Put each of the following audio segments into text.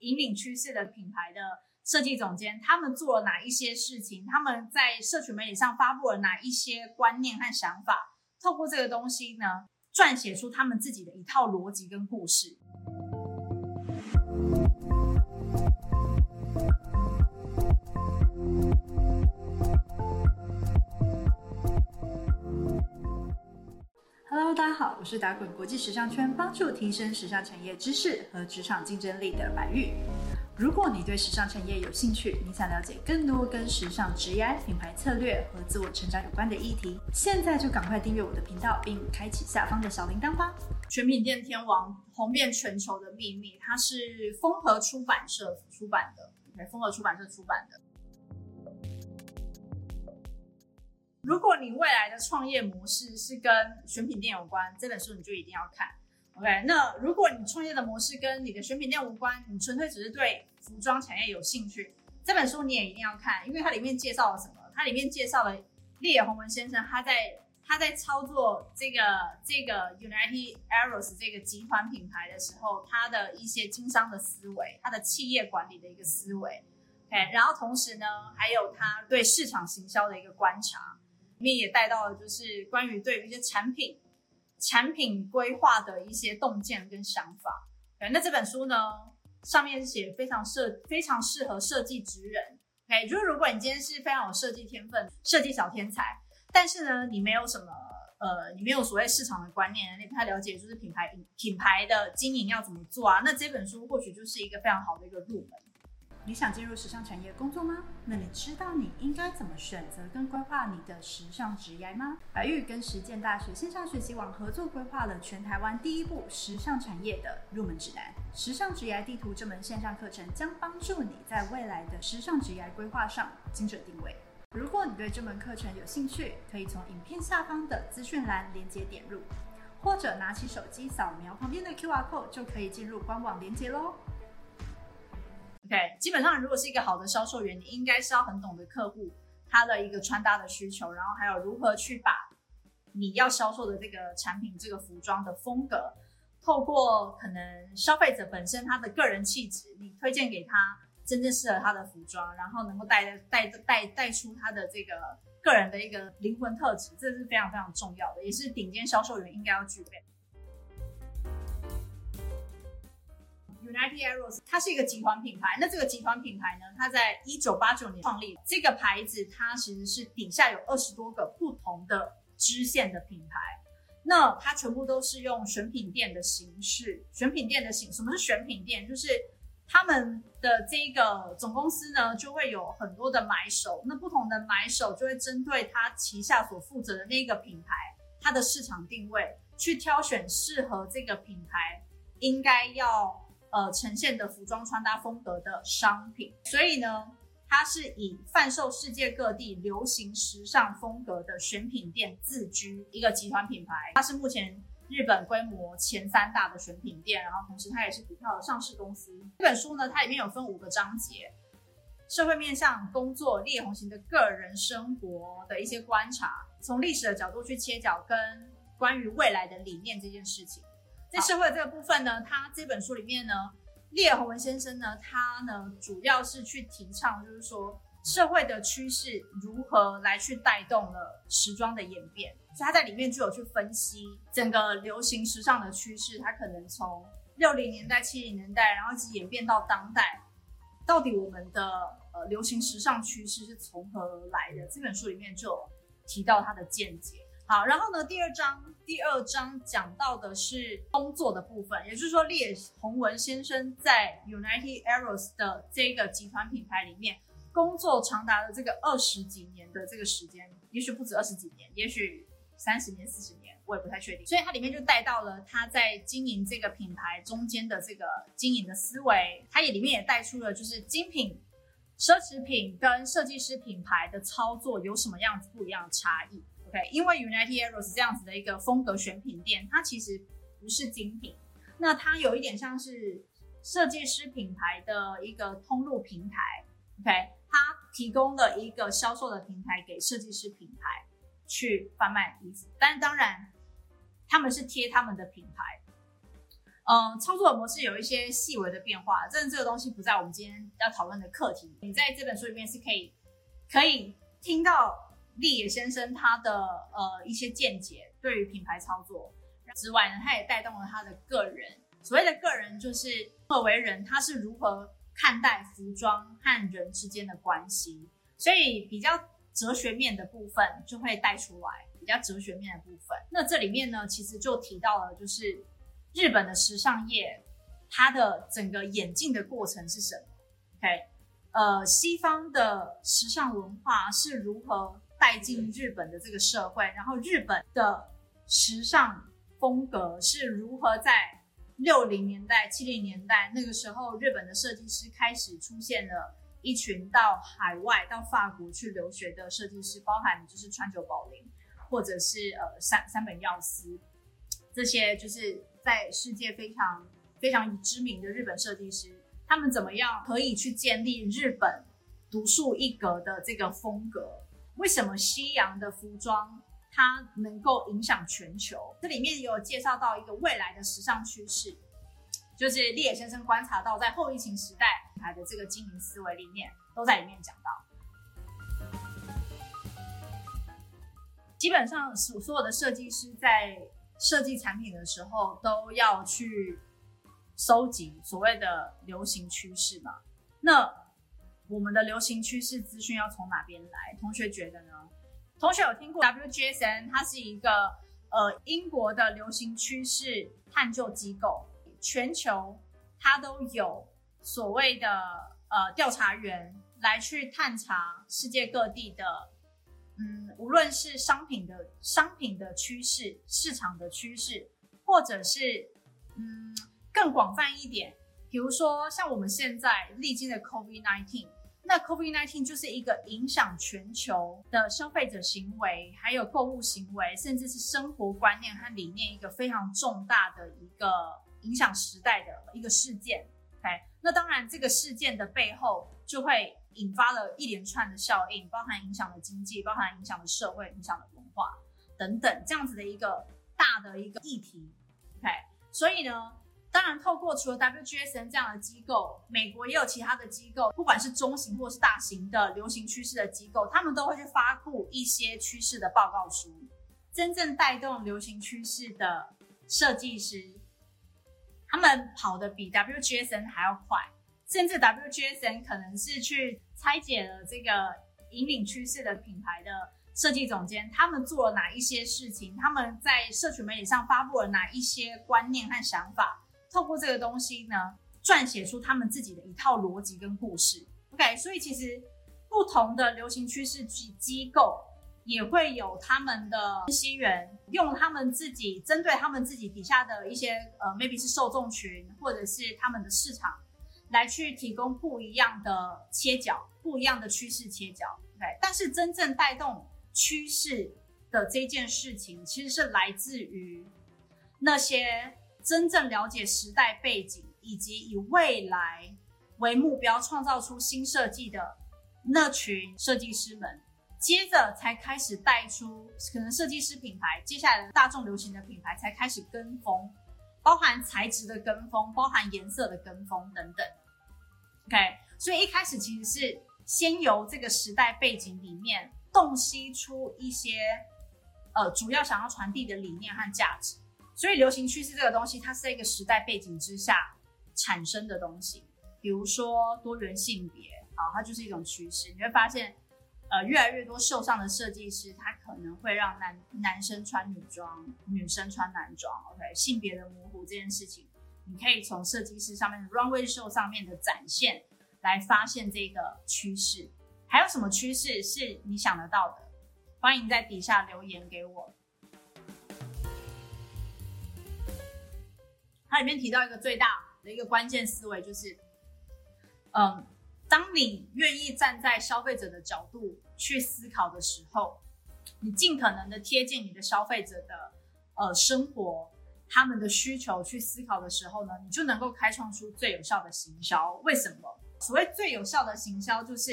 引领趋势的品牌的设计总监，他们做了哪一些事情？他们在社群媒体上发布了哪一些观念和想法？透过这个东西呢，撰写出他们自己的一套逻辑跟故事。Hello，大家好，我是打滚国际时尚圈，帮助提升时尚产业知识和职场竞争力的白玉。如果你对时尚产业有兴趣，你想了解更多跟时尚、职业、品牌策略和自我成长有关的议题，现在就赶快订阅我的频道，并开启下方的小铃铛吧。全品店天王红遍全球的秘密，它是风和出版社出版的，OK，风和出版社出版的。如果你未来的创业模式是跟选品店有关，这本书你就一定要看。OK，那如果你创业的模式跟你的选品店无关，你纯粹只是对服装产业有兴趣，这本书你也一定要看，因为它里面介绍了什么？它里面介绍了烈野宏文先生他在他在操作这个这个 United Arrows 这个集团品牌的时候，他的一些经商的思维，他的企业管理的一个思维。OK，然后同时呢，还有他对市场行销的一个观察，面也带到了就是关于对于一些产品。产品规划的一些洞见跟想法，对，那这本书呢，上面写非常设非常适合设计职人，OK，就是如果你今天是非常有设计天分，设计小天才，但是呢，你没有什么呃，你没有所谓市场的观念，你不太了解就是品牌品牌的经营要怎么做啊，那这本书或许就是一个非常好的一个入门。你想进入时尚产业工作吗？那你知道你应该怎么选择跟规划你的时尚职业吗？白玉跟实践大学线上学习网合作规划了全台湾第一部时尚产业的入门指南——时尚职业地图。这门线上课程将帮助你在未来的时尚职业规划上精准定位。如果你对这门课程有兴趣，可以从影片下方的资讯栏连接点入，或者拿起手机扫描旁边的 QR code 就可以进入官网连接喽。OK，基本上如果是一个好的销售员，你应该是要很懂得客户他的一个穿搭的需求，然后还有如何去把你要销售的这个产品、这个服装的风格，透过可能消费者本身他的个人气质，你推荐给他真正适合他的服装，然后能够带带带带出他的这个个人的一个灵魂特质，这是非常非常重要的，也是顶尖销售员应该要具备。United Arrows，它是一个集团品牌。那这个集团品牌呢，它在一九八九年创立。这个牌子它其实是底下有二十多个不同的支线的品牌。那它全部都是用选品店的形式。选品店的形，什么是选品店？就是他们的这个总公司呢，就会有很多的买手。那不同的买手就会针对他旗下所负责的那个品牌，它的市场定位，去挑选适合这个品牌应该要。呃，呈现的服装穿搭风格的商品，所以呢，它是以贩售世界各地流行时尚风格的选品店自居一个集团品牌。它是目前日本规模前三大的选品店，然后同时它也是股票的上市公司。这本书呢，它里面有分五个章节：社会面向、工作、烈红型的个人生活的一些观察，从历史的角度去切角，跟关于未来的理念这件事情。在社会这个部分呢，他这本书里面呢，列洪文先生呢，他呢主要是去提倡，就是说社会的趋势如何来去带动了时装的演变，所以他在里面就有去分析整个流行时尚的趋势，它可能从六零年代、七零年代，然后一直演变到当代，到底我们的呃流行时尚趋势是从何而来的？这本书里面就有提到他的见解。好，然后呢？第二章，第二章讲到的是工作的部分，也就是说，列宏文先生在 United Arrows 的这个集团品牌里面工作长达了这个二十几年的这个时间，也许不止二十几年，也许三十年、四十年，我也不太确定。所以它里面就带到了他在经营这个品牌中间的这个经营的思维，它也里面也带出了就是精品、奢侈品跟设计师品牌的操作有什么样子不一样的差异。OK，因为 United Arrows 这样子的一个风格选品店，它其实不是精品，那它有一点像是设计师品牌的一个通路平台。OK，它提供了一个销售的平台给设计师品牌去贩卖衣服，但当然他们是贴他们的品牌。嗯，操作的模式有一些细微的变化，真的这个东西不在我们今天要讨论的课题。你在这本书里面是可以可以听到立野先生他的呃一些见解，对于品牌操作之外呢，他也带动了他的个人。所谓的个人，就是作为人，他是如何看待服装和人之间的关系。所以比较哲学面的部分就会带出来，比较哲学面的部分。那这里面呢，其实就提到了，就是日本的时尚业，它的整个演进的过程是什么？OK，呃，西方的时尚文化是如何带进日本的这个社会，然后日本的时尚风格是如何在六零年代、七零年代那个时候，日本的设计师开始出现了。一群到海外、到法国去留学的设计师，包含就是川久保玲，或者是呃三三本耀司，这些就是在世界非常非常知名的日本设计师，他们怎么样可以去建立日本独树一格的这个风格？为什么西洋的服装它能够影响全球？这里面也有介绍到一个未来的时尚趋势。就是立野先生观察到，在后疫情时代牌的这个经营思维里面，都在里面讲到。基本上，所所有的设计师在设计产品的时候，都要去收集所谓的流行趋势嘛。那我们的流行趋势资讯要从哪边来？同学觉得呢？同学有听过 WGSN？它是一个呃英国的流行趋势探究机构。全球它都有所谓的呃调查员来去探查世界各地的，嗯，无论是商品的商品的趋势、市场的趋势，或者是嗯更广泛一点，比如说像我们现在历经的 COVID-19，那 COVID-19 就是一个影响全球的消费者行为，还有购物行为，甚至是生活观念和理念一个非常重大的一个。影响时代的一个事件，OK，那当然这个事件的背后就会引发了一连串的效应，包含影响了经济，包含影响了社会，影响了文化等等这样子的一个大的一个议题，OK，所以呢，当然透过除了 WGSN 这样的机构，美国也有其他的机构，不管是中型或是大型的流行趋势的机构，他们都会去发布一些趋势的报告书，真正带动流行趋势的设计师。他们跑得比 WGSN 还要快，甚至 WGSN 可能是去拆解了这个引领趋势的品牌的设计总监，他们做了哪一些事情？他们在社群媒体上发布了哪一些观念和想法？透过这个东西呢，撰写出他们自己的一套逻辑跟故事。OK，所以其实不同的流行趋势机机构。也会有他们的分析员用他们自己针对他们自己底下的一些呃，maybe 是受众群或者是他们的市场，来去提供不一样的切角，不一样的趋势切角。OK，但是真正带动趋势的这件事情，其实是来自于那些真正了解时代背景以及以未来为目标创造出新设计的那群设计师们。接着才开始带出可能设计师品牌，接下来的大众流行的品牌才开始跟风，包含材质的跟风，包含颜色的跟风等等。OK，所以一开始其实是先由这个时代背景里面洞悉出一些呃主要想要传递的理念和价值。所以流行趋势这个东西，它是一个时代背景之下产生的东西。比如说多元性别，好，它就是一种趋势。你会发现。呃，越来越多秀上的设计师，他可能会让男男生穿女装，女生穿男装。OK，性别的模糊这件事情，你可以从设计师上面的 runway show 上面的展现来发现这个趋势。还有什么趋势是你想得到的？欢迎在底下留言给我。它里面提到一个最大的一个关键思维，就是，嗯。当你愿意站在消费者的角度去思考的时候，你尽可能的贴近你的消费者的呃生活，他们的需求去思考的时候呢，你就能够开创出最有效的行销。为什么？所谓最有效的行销，就是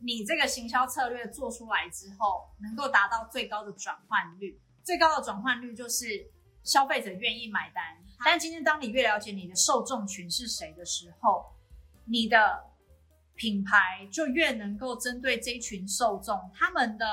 你这个行销策略做出来之后，能够达到最高的转换率。最高的转换率就是消费者愿意买单。但今天当你越了解你的受众群是谁的时候，你的品牌就越能够针对这群受众他们的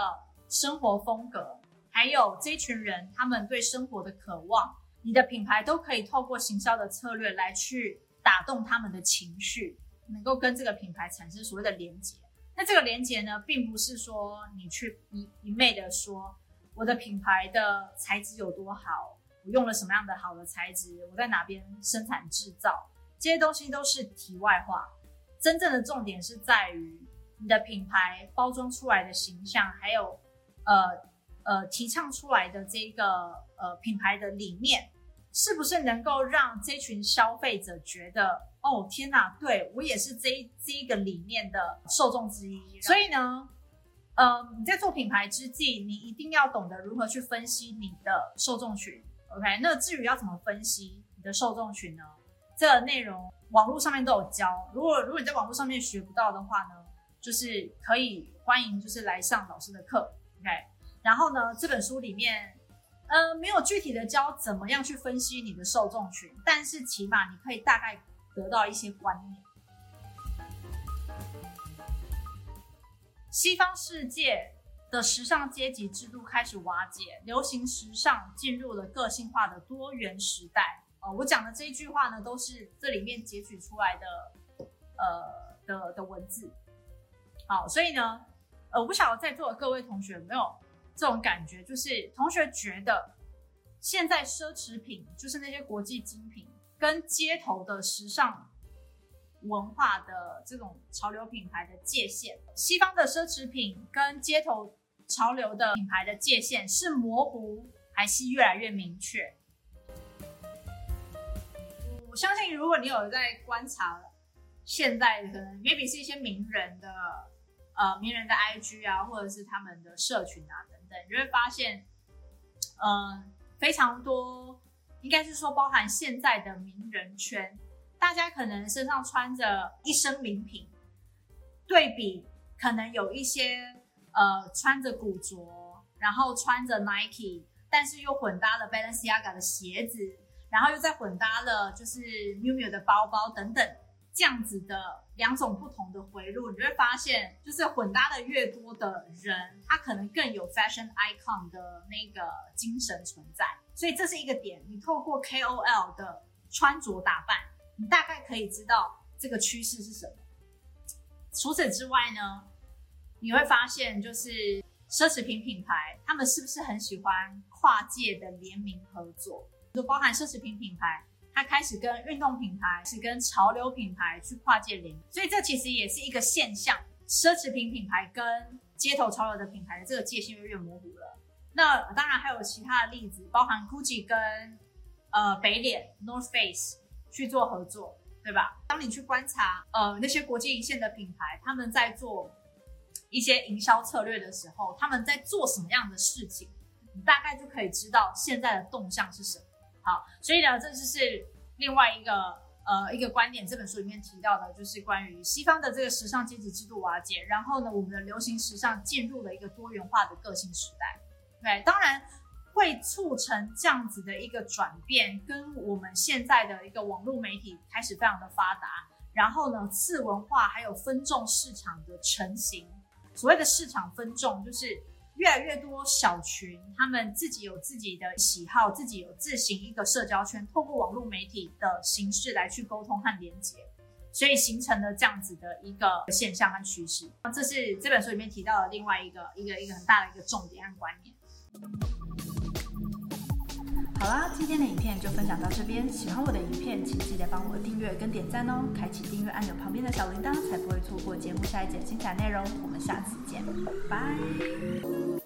生活风格，还有这群人他们对生活的渴望，你的品牌都可以透过行销的策略来去打动他们的情绪，能够跟这个品牌产生所谓的连接。那这个连接呢，并不是说你去一一昧的说我的品牌的材质有多好，我用了什么样的好的材质，我在哪边生产制造，这些东西都是题外话。真正的重点是在于你的品牌包装出来的形象，还有呃呃提倡出来的这个呃品牌的理念，是不是能够让这群消费者觉得哦天哪，对我也是这这个理念的受众之一。所以呢，呃你在做品牌之际，你一定要懂得如何去分析你的受众群。OK，那至于要怎么分析你的受众群呢？这个内容网络上面都有教，如果如果你在网络上面学不到的话呢，就是可以欢迎就是来上老师的课，OK。然后呢，这本书里面，呃，没有具体的教怎么样去分析你的受众群，但是起码你可以大概得到一些观念。西方世界的时尚阶级制度开始瓦解，流行时尚进入了个性化的多元时代。哦，我讲的这一句话呢，都是这里面截取出来的，呃的的文字。好，所以呢，呃，我不晓得在座的各位同学有没有这种感觉，就是同学觉得现在奢侈品，就是那些国际精品，跟街头的时尚文化的这种潮流品牌的界限，西方的奢侈品跟街头潮流的品牌的界限是模糊，还是越来越明确？我相信，如果你有在观察现在可能 maybe 是一些名人的呃名人的 IG 啊，或者是他们的社群啊等等，你会发现，嗯，非常多，应该是说包含现在的名人圈，大家可能身上穿着一身名品，对比可能有一些呃穿着古着，然后穿着 Nike，但是又混搭了 Balenciaga 的鞋子。然后又再混搭了，就是 Miu Miu 的包包等等，这样子的两种不同的回路，你会发现，就是混搭的越多的人，他可能更有 fashion icon 的那个精神存在。所以这是一个点，你透过 KOL 的穿着打扮，你大概可以知道这个趋势是什么。除此之外呢，你会发现，就是奢侈品品牌，他们是不是很喜欢跨界的联名合作？就包含奢侈品品牌，它开始跟运动品牌，是跟潮流品牌去跨界联，所以这其实也是一个现象。奢侈品品牌跟街头潮流的品牌的这个界限越越模糊了。那当然还有其他的例子，包含 GUCCI 跟呃北脸 North Face 去做合作，对吧？当你去观察呃那些国际一线的品牌，他们在做一些营销策略的时候，他们在做什么样的事情，你大概就可以知道现在的动向是什么。好，所以呢，这就是另外一个呃一个观点。这本书里面提到的，就是关于西方的这个时尚阶级制度瓦解，然后呢，我们的流行时尚进入了一个多元化的个性时代。对，当然会促成这样子的一个转变，跟我们现在的一个网络媒体开始非常的发达，然后呢，次文化还有分众市场的成型。所谓的市场分众，就是。越来越多小群，他们自己有自己的喜好，自己有自行一个社交圈，透过网络媒体的形式来去沟通和连接，所以形成了这样子的一个现象和趋势。这是这本书里面提到的另外一个一个一个很大的一个重点和观念。好啦，今天的影片就分享到这边。喜欢我的影片，请记得帮我订阅跟点赞哦，开启订阅按钮旁边的小铃铛，才不会错过节目下一节精彩内容。我们下次见，拜。